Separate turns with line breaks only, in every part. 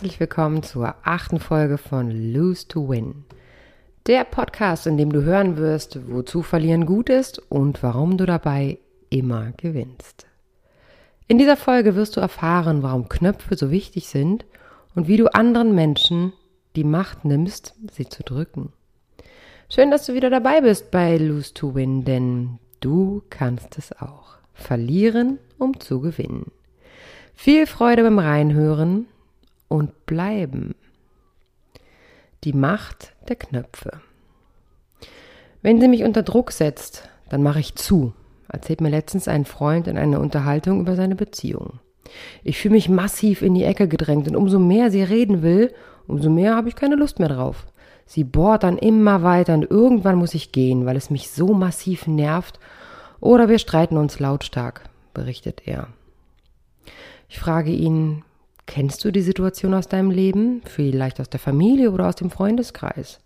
Herzlich willkommen zur achten Folge von Lose to Win. Der Podcast, in dem du hören wirst, wozu Verlieren gut ist und warum du dabei immer gewinnst. In dieser Folge wirst du erfahren, warum Knöpfe so wichtig sind und wie du anderen Menschen die Macht nimmst, sie zu drücken. Schön, dass du wieder dabei bist bei Lose to Win, denn du kannst es auch. Verlieren, um zu gewinnen. Viel Freude beim Reinhören und bleiben. Die Macht der Knöpfe. Wenn sie mich unter Druck setzt, dann mache ich zu, erzählt mir letztens ein Freund in einer Unterhaltung über seine Beziehung. Ich fühle mich massiv in die Ecke gedrängt und umso mehr sie reden will, umso mehr habe ich keine Lust mehr drauf. Sie bohrt dann immer weiter und irgendwann muss ich gehen, weil es mich so massiv nervt oder wir streiten uns lautstark, berichtet er. Ich frage ihn, kennst du die Situation aus deinem Leben, vielleicht aus der Familie oder aus dem Freundeskreis?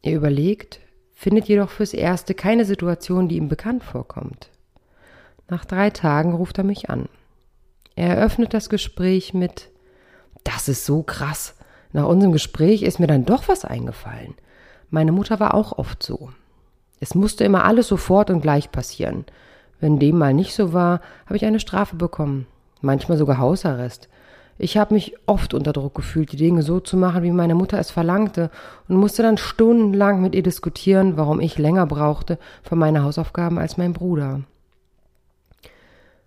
Er überlegt, findet jedoch fürs Erste keine Situation, die ihm bekannt vorkommt. Nach drei Tagen ruft er mich an. Er eröffnet das Gespräch mit Das ist so krass. Nach unserem Gespräch ist mir dann doch was eingefallen. Meine Mutter war auch oft so. Es musste immer alles sofort und gleich passieren. Wenn dem mal nicht so war, habe ich eine Strafe bekommen manchmal sogar Hausarrest. Ich habe mich oft unter Druck gefühlt, die Dinge so zu machen, wie meine Mutter es verlangte, und musste dann stundenlang mit ihr diskutieren, warum ich länger brauchte für meine Hausaufgaben als mein Bruder.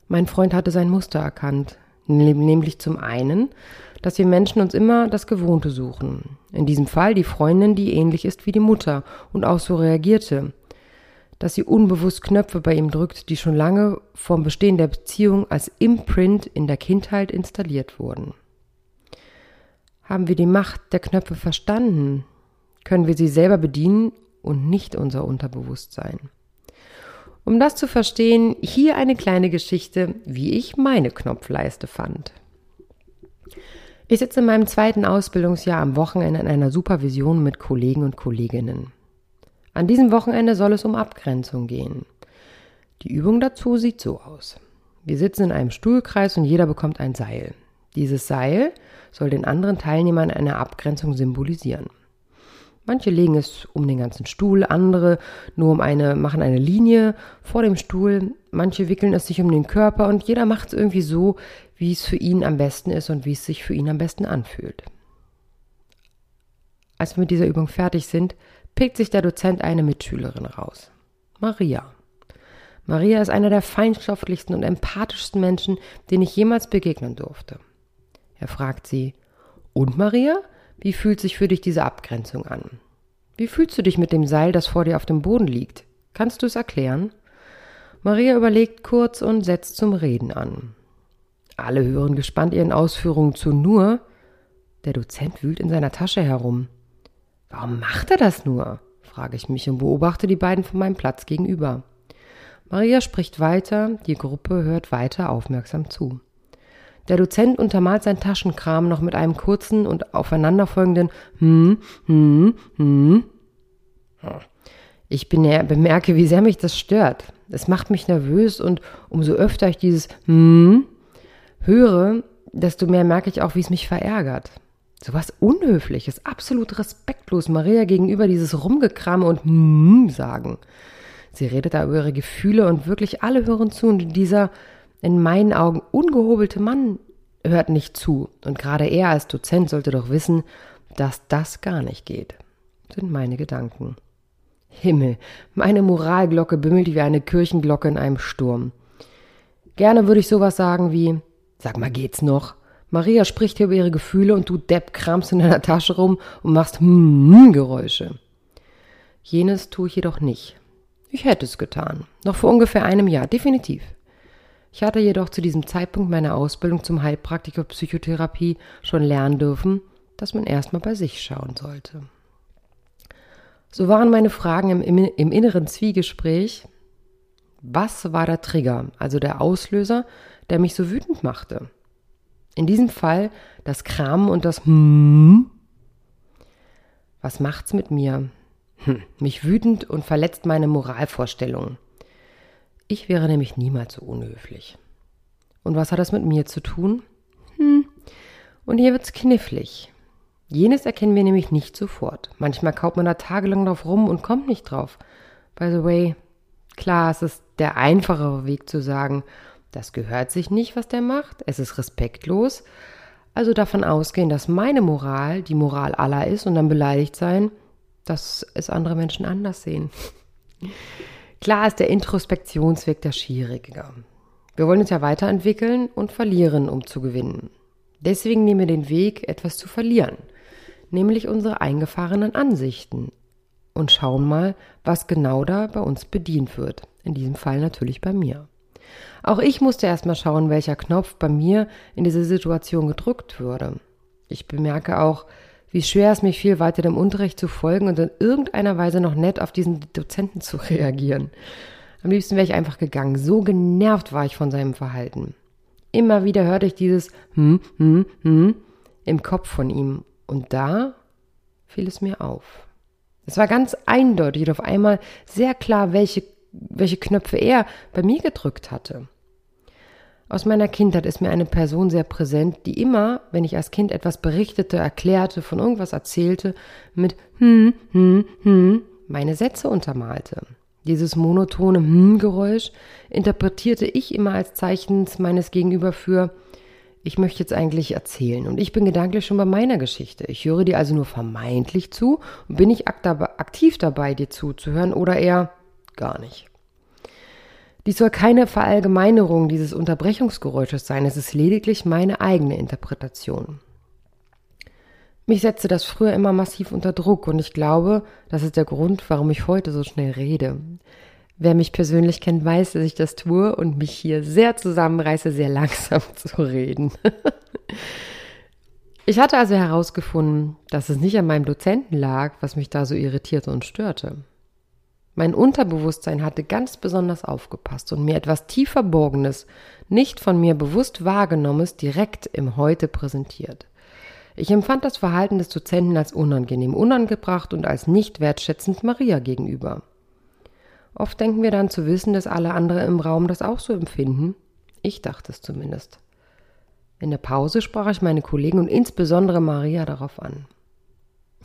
Mein Freund hatte sein Muster erkannt, nämlich zum einen, dass wir Menschen uns immer das Gewohnte suchen. In diesem Fall die Freundin, die ähnlich ist wie die Mutter und auch so reagierte, dass sie unbewusst Knöpfe bei ihm drückt, die schon lange vom Bestehen der Beziehung als Imprint in der Kindheit installiert wurden. Haben wir die Macht der Knöpfe verstanden, können wir sie selber bedienen und nicht unser Unterbewusstsein. Um das zu verstehen, hier eine kleine Geschichte, wie ich meine Knopfleiste fand. Ich sitze in meinem zweiten Ausbildungsjahr am Wochenende in einer Supervision mit Kollegen und Kolleginnen. An diesem Wochenende soll es um Abgrenzung gehen. Die Übung dazu sieht so aus. Wir sitzen in einem Stuhlkreis und jeder bekommt ein Seil. Dieses Seil soll den anderen Teilnehmern eine Abgrenzung symbolisieren. Manche legen es um den ganzen Stuhl, andere nur um eine, machen eine Linie vor dem Stuhl, manche wickeln es sich um den Körper und jeder macht es irgendwie so, wie es für ihn am besten ist und wie es sich für ihn am besten anfühlt. Als wir mit dieser Übung fertig sind, pickt sich der Dozent eine Mitschülerin raus. Maria. Maria ist einer der feinstofflichsten und empathischsten Menschen, denen ich jemals begegnen durfte. Er fragt sie, und Maria, wie fühlt sich für dich diese Abgrenzung an? Wie fühlst du dich mit dem Seil, das vor dir auf dem Boden liegt? Kannst du es erklären? Maria überlegt kurz und setzt zum Reden an. Alle hören gespannt ihren Ausführungen zu, nur der Dozent wühlt in seiner Tasche herum. Warum macht er das nur? frage ich mich und beobachte die beiden von meinem Platz gegenüber. Maria spricht weiter, die Gruppe hört weiter aufmerksam zu. Der Dozent untermalt sein Taschenkram noch mit einem kurzen und aufeinanderfolgenden Hm, hm, hm. Ich bemerke, wie sehr mich das stört. Es macht mich nervös und umso öfter ich dieses Hm höre, desto mehr merke ich auch, wie es mich verärgert. Sowas Unhöfliches, absolut respektlos Maria gegenüber dieses Rumgekrame und mm sagen. Sie redet da über ihre Gefühle und wirklich alle hören zu und dieser in meinen Augen ungehobelte Mann hört nicht zu. Und gerade er als Dozent sollte doch wissen, dass das gar nicht geht. Sind meine Gedanken. Himmel, meine Moralglocke bimmelt wie eine Kirchenglocke in einem Sturm. Gerne würde ich sowas sagen wie, sag mal, geht's noch? Maria spricht hier über ihre Gefühle und du Depp kramst in deiner Tasche rum und machst hm Geräusche. Jenes tue ich jedoch nicht. Ich hätte es getan. Noch vor ungefähr einem Jahr, definitiv. Ich hatte jedoch zu diesem Zeitpunkt meiner Ausbildung zum Heilpraktiker Psychotherapie schon lernen dürfen, dass man erstmal bei sich schauen sollte. So waren meine Fragen im, im, im inneren Zwiegespräch. Was war der Trigger, also der Auslöser, der mich so wütend machte? In diesem Fall das Kram und das Hm. Was macht's mit mir? Hm, mich wütend und verletzt meine Moralvorstellungen. Ich wäre nämlich niemals so unhöflich. Und was hat das mit mir zu tun? Hm, Und hier wird's knifflig. Jenes erkennen wir nämlich nicht sofort. Manchmal kaut man da tagelang drauf rum und kommt nicht drauf. By the way, klar, es ist der einfachere Weg zu sagen, das gehört sich nicht, was der macht, es ist respektlos. Also davon ausgehen, dass meine Moral die Moral aller ist und dann beleidigt sein, dass es andere Menschen anders sehen. Klar ist der Introspektionsweg der schwieriger. Wir wollen uns ja weiterentwickeln und verlieren, um zu gewinnen. Deswegen nehmen wir den Weg, etwas zu verlieren, nämlich unsere eingefahrenen Ansichten und schauen mal, was genau da bei uns bedient wird. In diesem Fall natürlich bei mir. Auch ich musste erstmal schauen, welcher Knopf bei mir in dieser Situation gedrückt würde. Ich bemerke auch, wie schwer es mich fiel, weiter dem Unterricht zu folgen und in irgendeiner Weise noch nett auf diesen Dozenten zu reagieren. Am liebsten wäre ich einfach gegangen. So genervt war ich von seinem Verhalten. Immer wieder hörte ich dieses hm, hm, hm im Kopf von ihm. Und da fiel es mir auf. Es war ganz eindeutig und auf einmal sehr klar, welche welche Knöpfe er bei mir gedrückt hatte. Aus meiner Kindheit ist mir eine Person sehr präsent, die immer, wenn ich als Kind etwas berichtete, erklärte, von irgendwas erzählte, mit hm, hm, hm meine Sätze untermalte. Dieses monotone Hm-Geräusch interpretierte ich immer als Zeichen meines Gegenüber für ich möchte jetzt eigentlich erzählen und ich bin gedanklich schon bei meiner Geschichte. Ich höre dir also nur vermeintlich zu und bin ich aktiv dabei, dir zuzuhören oder eher gar nicht. Dies soll keine Verallgemeinerung dieses Unterbrechungsgeräusches sein, es ist lediglich meine eigene Interpretation. Mich setzte das früher immer massiv unter Druck und ich glaube, das ist der Grund, warum ich heute so schnell rede. Wer mich persönlich kennt, weiß, dass ich das tue und mich hier sehr zusammenreiße, sehr langsam zu reden. ich hatte also herausgefunden, dass es nicht an meinem Dozenten lag, was mich da so irritierte und störte. Mein Unterbewusstsein hatte ganz besonders aufgepasst und mir etwas tief Verborgenes, nicht von mir bewusst wahrgenommenes, direkt im Heute präsentiert. Ich empfand das Verhalten des Dozenten als unangenehm, unangebracht und als nicht wertschätzend Maria gegenüber. Oft denken wir dann zu wissen, dass alle anderen im Raum das auch so empfinden. Ich dachte es zumindest. In der Pause sprach ich meine Kollegen und insbesondere Maria darauf an.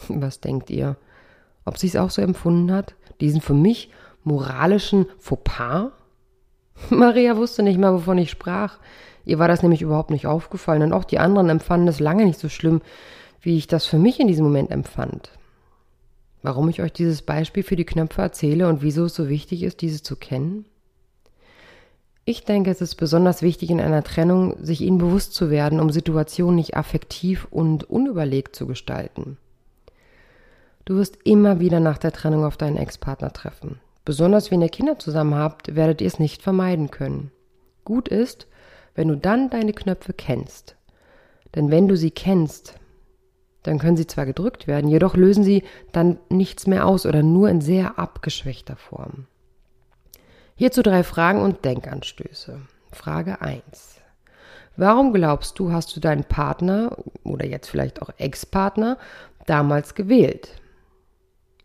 Was denkt ihr? Ob sie es auch so empfunden hat? diesen für mich moralischen Fauxpas? Maria wusste nicht mal, wovon ich sprach. Ihr war das nämlich überhaupt nicht aufgefallen und auch die anderen empfanden es lange nicht so schlimm, wie ich das für mich in diesem Moment empfand. Warum ich euch dieses Beispiel für die Knöpfe erzähle und wieso es so wichtig ist, diese zu kennen? Ich denke, es ist besonders wichtig in einer Trennung, sich ihnen bewusst zu werden, um Situationen nicht affektiv und unüberlegt zu gestalten. Du wirst immer wieder nach der Trennung auf deinen Ex-Partner treffen. Besonders wenn ihr Kinder zusammen habt, werdet ihr es nicht vermeiden können. Gut ist, wenn du dann deine Knöpfe kennst. Denn wenn du sie kennst, dann können sie zwar gedrückt werden, jedoch lösen sie dann nichts mehr aus oder nur in sehr abgeschwächter Form. Hierzu drei Fragen und Denkanstöße. Frage 1. Warum glaubst du, hast du deinen Partner oder jetzt vielleicht auch Ex-Partner damals gewählt?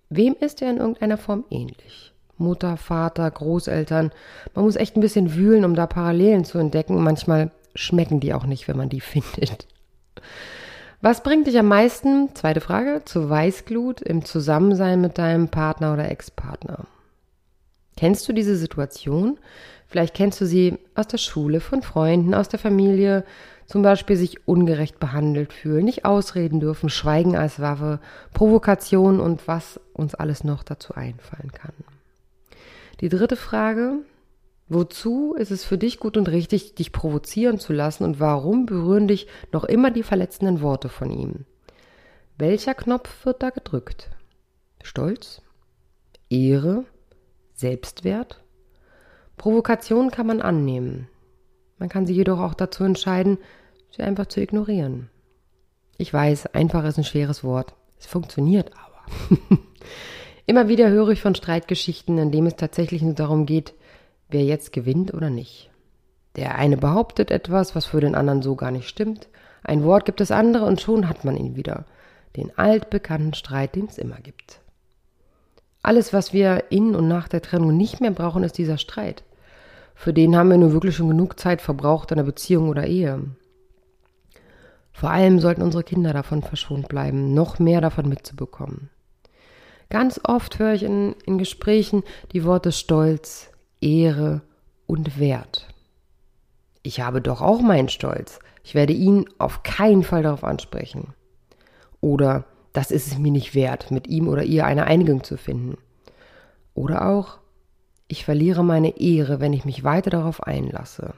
Wem ist er in irgendeiner Form ähnlich? Mutter, Vater, Großeltern. Man muss echt ein bisschen wühlen, um da Parallelen zu entdecken. Manchmal schmecken die auch nicht, wenn man die findet. Was bringt dich am meisten, zweite Frage, zu Weißglut im Zusammensein mit deinem Partner oder Ex-Partner? Kennst du diese Situation? Vielleicht kennst du sie aus der Schule, von Freunden, aus der Familie, zum Beispiel sich ungerecht behandelt fühlen, nicht ausreden dürfen, Schweigen als Waffe, Provokation und was uns alles noch dazu einfallen kann. Die dritte Frage, wozu ist es für dich gut und richtig, dich provozieren zu lassen und warum berühren dich noch immer die verletzenden Worte von ihm? Welcher Knopf wird da gedrückt? Stolz? Ehre? Selbstwert? Provokation kann man annehmen. Man kann sie jedoch auch dazu entscheiden, sie einfach zu ignorieren. Ich weiß, einfach ist ein schweres Wort. Es funktioniert aber. Immer wieder höre ich von Streitgeschichten, in denen es tatsächlich nur darum geht, wer jetzt gewinnt oder nicht. Der eine behauptet etwas, was für den anderen so gar nicht stimmt. Ein Wort gibt es andere und schon hat man ihn wieder. Den altbekannten Streit, den es immer gibt. Alles, was wir in und nach der Trennung nicht mehr brauchen, ist dieser Streit. Für den haben wir nur wirklich schon genug Zeit verbraucht in einer Beziehung oder Ehe. Vor allem sollten unsere Kinder davon verschont bleiben, noch mehr davon mitzubekommen. Ganz oft höre ich in, in Gesprächen die Worte Stolz, Ehre und Wert. Ich habe doch auch meinen Stolz. Ich werde ihn auf keinen Fall darauf ansprechen. Oder das ist es mir nicht wert, mit ihm oder ihr eine Einigung zu finden. Oder auch, ich verliere meine Ehre, wenn ich mich weiter darauf einlasse.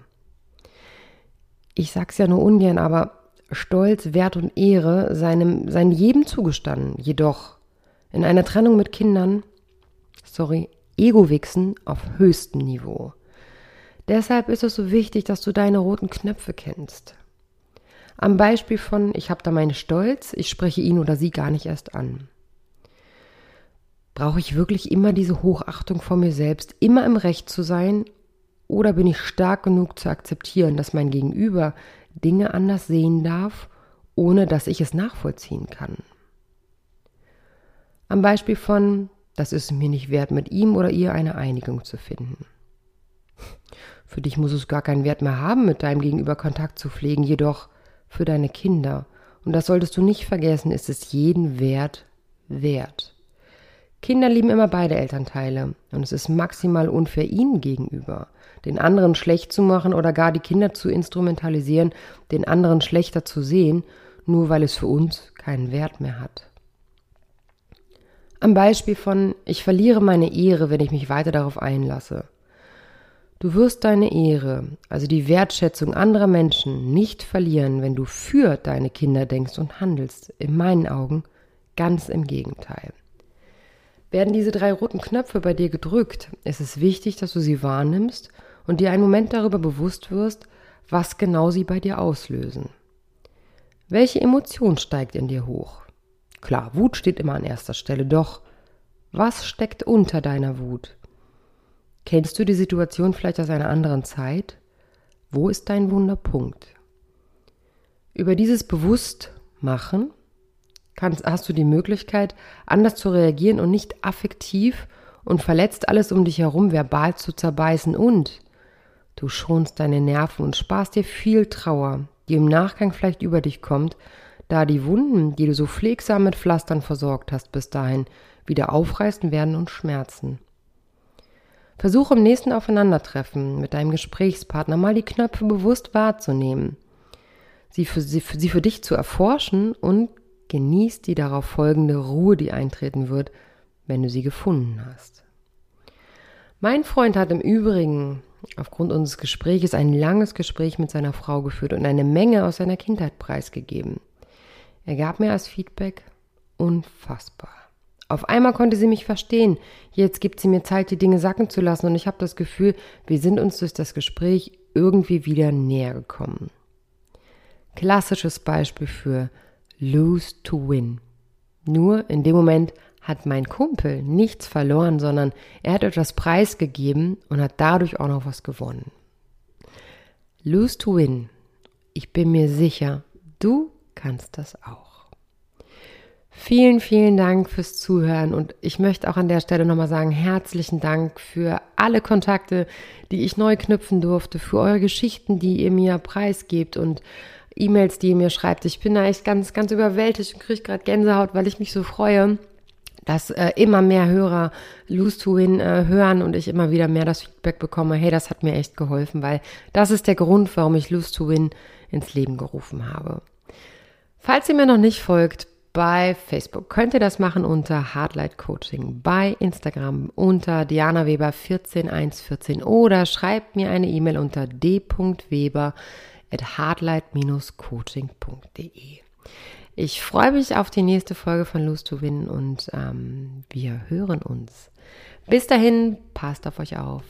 Ich sag's ja nur ungern, aber Stolz, Wert und Ehre seinem, seien jedem zugestanden. Jedoch in einer Trennung mit Kindern, sorry, Ego-Wichsen auf höchstem Niveau. Deshalb ist es so wichtig, dass du deine roten Knöpfe kennst. Am Beispiel von, ich habe da meinen Stolz, ich spreche ihn oder sie gar nicht erst an. Brauche ich wirklich immer diese Hochachtung vor mir selbst, immer im Recht zu sein? Oder bin ich stark genug zu akzeptieren, dass mein Gegenüber Dinge anders sehen darf, ohne dass ich es nachvollziehen kann? Am Beispiel von, das ist mir nicht wert, mit ihm oder ihr eine Einigung zu finden. Für dich muss es gar keinen Wert mehr haben, mit deinem Gegenüber Kontakt zu pflegen, jedoch für deine Kinder, und das solltest du nicht vergessen, ist es jeden Wert wert. Kinder lieben immer beide Elternteile, und es ist maximal unfair ihnen gegenüber, den anderen schlecht zu machen oder gar die Kinder zu instrumentalisieren, den anderen schlechter zu sehen, nur weil es für uns keinen Wert mehr hat. Am Beispiel von ich verliere meine Ehre, wenn ich mich weiter darauf einlasse. Du wirst deine Ehre, also die Wertschätzung anderer Menschen, nicht verlieren, wenn du für deine Kinder denkst und handelst. In meinen Augen ganz im Gegenteil. Werden diese drei roten Knöpfe bei dir gedrückt, ist es wichtig, dass du sie wahrnimmst und dir einen Moment darüber bewusst wirst, was genau sie bei dir auslösen. Welche Emotion steigt in dir hoch? Klar, Wut steht immer an erster Stelle, doch was steckt unter deiner Wut? Kennst du die Situation vielleicht aus einer anderen Zeit? Wo ist dein Wunderpunkt? Über dieses Bewusstmachen kannst, hast du die Möglichkeit, anders zu reagieren und nicht affektiv und verletzt alles um dich herum verbal zu zerbeißen und du schonst deine Nerven und sparst dir viel Trauer, die im Nachgang vielleicht über dich kommt, da die Wunden, die du so pflegsam mit Pflastern versorgt hast bis dahin, wieder aufreißen werden und schmerzen. Versuche im nächsten Aufeinandertreffen mit deinem Gesprächspartner mal die Knöpfe bewusst wahrzunehmen, sie für, sie, für, sie für dich zu erforschen und genieß die darauf folgende Ruhe, die eintreten wird, wenn du sie gefunden hast. Mein Freund hat im Übrigen aufgrund unseres Gespräches ein langes Gespräch mit seiner Frau geführt und eine Menge aus seiner Kindheit preisgegeben. Er gab mir als Feedback unfassbar. Auf einmal konnte sie mich verstehen. Jetzt gibt sie mir Zeit, die Dinge sacken zu lassen und ich habe das Gefühl, wir sind uns durch das Gespräch irgendwie wieder näher gekommen. Klassisches Beispiel für Lose to Win. Nur in dem Moment hat mein Kumpel nichts verloren, sondern er hat etwas preisgegeben und hat dadurch auch noch was gewonnen. Lose to Win. Ich bin mir sicher, du kannst das auch. Vielen, vielen Dank fürs Zuhören und ich möchte auch an der Stelle nochmal sagen, herzlichen Dank für alle Kontakte, die ich neu knüpfen durfte, für eure Geschichten, die ihr mir preisgebt und E-Mails, die ihr mir schreibt. Ich bin da echt ganz, ganz überwältigt und kriege gerade Gänsehaut, weil ich mich so freue, dass äh, immer mehr Hörer Lose to Win äh, hören und ich immer wieder mehr das Feedback bekomme, hey, das hat mir echt geholfen, weil das ist der Grund, warum ich Lose to Win ins Leben gerufen habe. Falls ihr mir noch nicht folgt, bei Facebook könnt ihr das machen unter Hardlight Coaching, bei Instagram unter Diana Weber 14114 oder schreibt mir eine E-Mail unter d.weber at hardlight-coaching.de. Ich freue mich auf die nächste Folge von Lose to Win und ähm, wir hören uns. Bis dahin, passt auf euch auf.